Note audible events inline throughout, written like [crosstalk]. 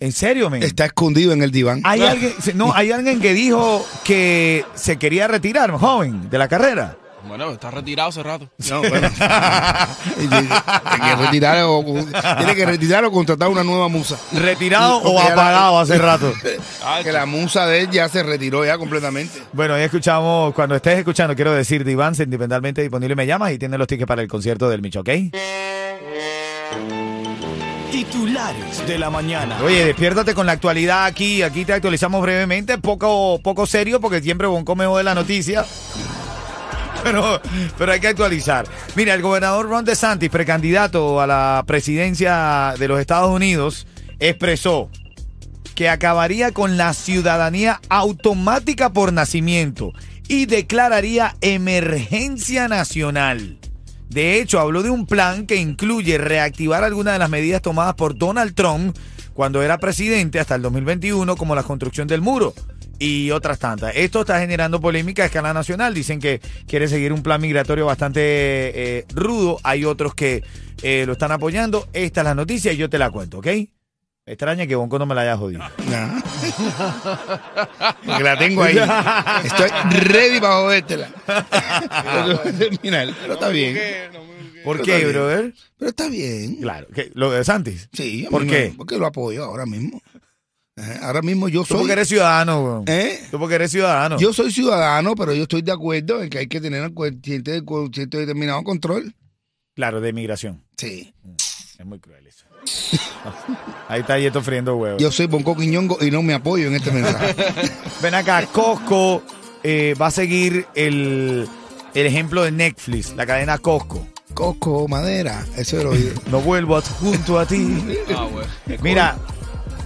¿En serio, men? está escondido en el diván. Hay alguien, no, hay alguien que dijo que se quería retirar, joven, de la carrera. Bueno, está retirado hace rato. No, bueno. [laughs] tiene, que retirar o, tiene que retirar o contratar una nueva musa. ¿Retirado o ya la- apagado hace rato? [laughs] Que la musa de él ya se retiró ya completamente. Bueno, ahí escuchamos, cuando estés escuchando, quiero decir, Diván, sentimentalmente disponible, me llamas y tienes los tickets para el concierto del Micho, ¿ok? Titulares de la mañana. Oye, despiértate con la actualidad aquí, aquí te actualizamos brevemente, poco, poco serio porque siempre Bonco me jode la noticia. Pero, pero hay que actualizar. Mira, el gobernador Ron DeSantis, precandidato a la presidencia de los Estados Unidos, expresó que acabaría con la ciudadanía automática por nacimiento y declararía emergencia nacional. De hecho, habló de un plan que incluye reactivar algunas de las medidas tomadas por Donald Trump cuando era presidente hasta el 2021, como la construcción del muro y otras tantas. Esto está generando polémica a escala nacional. Dicen que quiere seguir un plan migratorio bastante eh, rudo. Hay otros que eh, lo están apoyando. Esta es la noticia y yo te la cuento, ¿ok? Extraña que Bonco no me la haya jodido. Nah. Porque la tengo ahí. [laughs] Estoy ready para jodértela. Pero, terminar, pero está bien. ¿Por Pero qué, bien. brother? Pero está bien. Claro, ¿qué? lo de Santis. Sí. a ¿Por qué? Porque lo apoyo ahora mismo. Ajá, Ahora mismo yo Tú porque soy. eres ciudadano, weón. ¿Eh? Tú porque eres ciudadano. Yo soy ciudadano, pero yo estoy de acuerdo en que hay que tener un cierto, cierto determinado control. Claro, de migración. Sí. Es muy cruel eso. [laughs] Ahí está Yeto friendo huevos. Yo soy Bonco Quiñongo y no me apoyo en este mensaje. [laughs] Ven acá, Costco eh, va a seguir el, el ejemplo de Netflix, la cadena Costco. Coco, madera, eso lo oído. No vuelvo a- junto a ti. Ah, bueno. Mira,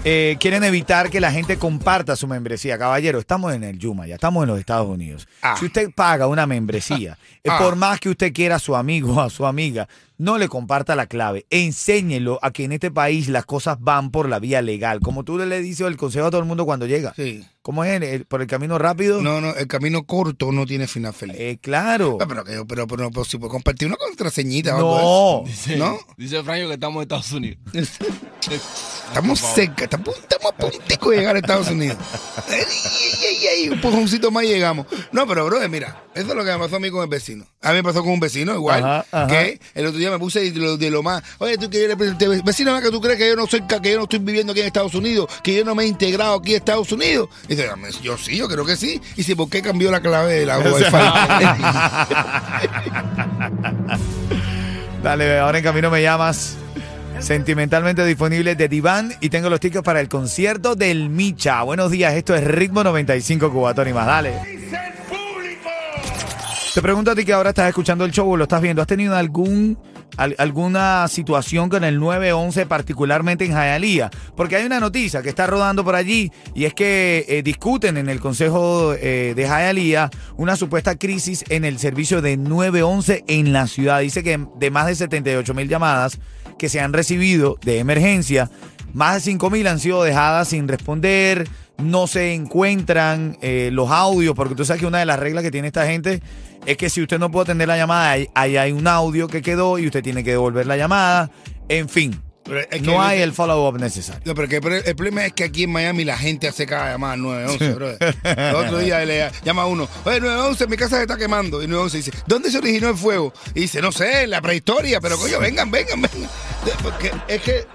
eh, quieren evitar que la gente comparta su membresía. Caballero, estamos en el Yuma, ya estamos en los Estados Unidos. Ah. Si usted paga una membresía, [laughs] eh, Ah. por más que usted quiera a su amigo o a su amiga, no le comparta la clave. Enséñelo a que en este país las cosas van por la vía legal. Como tú le dices el consejo a todo el mundo cuando llega. Sí. ¿Cómo es? ¿El- ¿Por el camino rápido? No, no, el camino corto no tiene final feliz. Eh, claro. Ah, pero, pero, pero, pero si puedo compartir una contraseñita. No. eso. ¿No? Dice Franjo que estamos en Estados Unidos. [laughs] [laughs] Estamos cerca, estamos, estamos a puntico de llegar a Estados Unidos. [laughs] Ey, un pujoncito más llegamos. No, pero, bro, mira, eso es lo que me pasó a mí con el vecino. A mí me pasó con un vecino igual. Ajá, ajá. Que el otro día me puse de lo, de lo más. Oye, tú que eres vecino, ¿verdad que tú crees que yo no soy que yo no estoy viviendo aquí en Estados Unidos, que yo no me he integrado aquí en Estados Unidos. Y dice, yo sí, yo creo que sí. Y dice, ¿por qué cambió la clave de la Wi-Fi? [laughs] [laughs] Dale, ahora en camino me llamas. Sentimentalmente disponible de Diván y tengo los tickets para el concierto del Micha. Buenos días, esto es Ritmo 95 Cubatón y más. Dale. Te pregunto a ti que ahora estás escuchando el show o lo estás viendo. ¿Has tenido algún al- alguna situación con el 911, particularmente en Hialeah? Porque hay una noticia que está rodando por allí y es que eh, discuten en el Consejo eh, de Hialeah una supuesta crisis en el servicio de 911 en la ciudad. Dice que de más de 78 mil llamadas que se han recibido de emergencia, más de 5 mil han sido dejadas sin responder, no se encuentran eh, los audios, porque tú sabes que una de las reglas que tiene esta gente es que si usted no puede atender la llamada, ahí, ahí hay un audio que quedó y usted tiene que devolver la llamada. En fin, Pero es que- no hay el follow-up necesario. No, pero que- pero el problema es que aquí en Miami la gente hace cada llamada al 911, brother. El otro día le llama a uno, oye, 911, mi casa se está quemando. Y 911 dice, ¿dónde se originó el fuego? Y dice, no sé, en la prehistoria, pero coño, vengan, vengan, vengan. Porque es que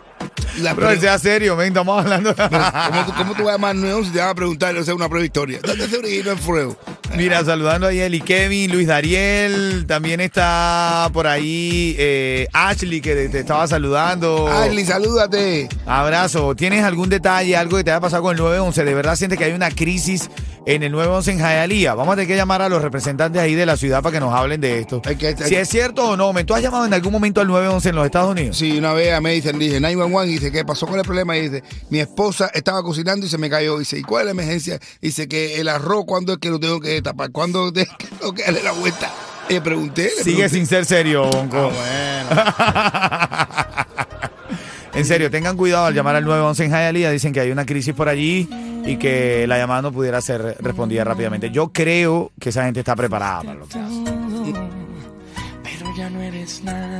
la Pero pre- sea serio, ven, estamos hablando. ¿Cómo tú, cómo tú vas a llamar 911 y te vas a preguntar, sea, una prehistoria? ¿Dónde se originó el fuego? Mira, saludando a Eli Kevin, Luis Dariel, también está por ahí eh, Ashley que te, te estaba saludando. Ashley, salúdate. Abrazo. ¿Tienes algún detalle, algo que te haya pasado con el 911? ¿De verdad sientes que hay una crisis en el 911 en Hialeah? Vamos a tener que llamar a los representantes ahí de la ciudad para que nos hablen de esto. Hay que- hay- si es cierto o no, ¿me tú has llamado en algún momento al 911 en los Estados Unidos? Sí, una vez me dicen, dije 911 y dice, ¿qué pasó con el problema? Y dice, mi esposa estaba cocinando y se me cayó. Y dice, ¿y cuál es la emergencia? Y dice que el arroz, ¿cuándo es que lo tengo que tapar? ¿Cuándo [laughs] tengo que darle la vuelta? Le pregunté. Le Sigue pregunté. sin ser serio, Bonco. [laughs] en serio, tengan cuidado al llamar al 911 en Hialeah. Dicen que hay una crisis por allí y que la llamada no pudiera ser respondida rápidamente. Yo creo que esa gente está preparada para lo que hace. Pero ya no eres nada.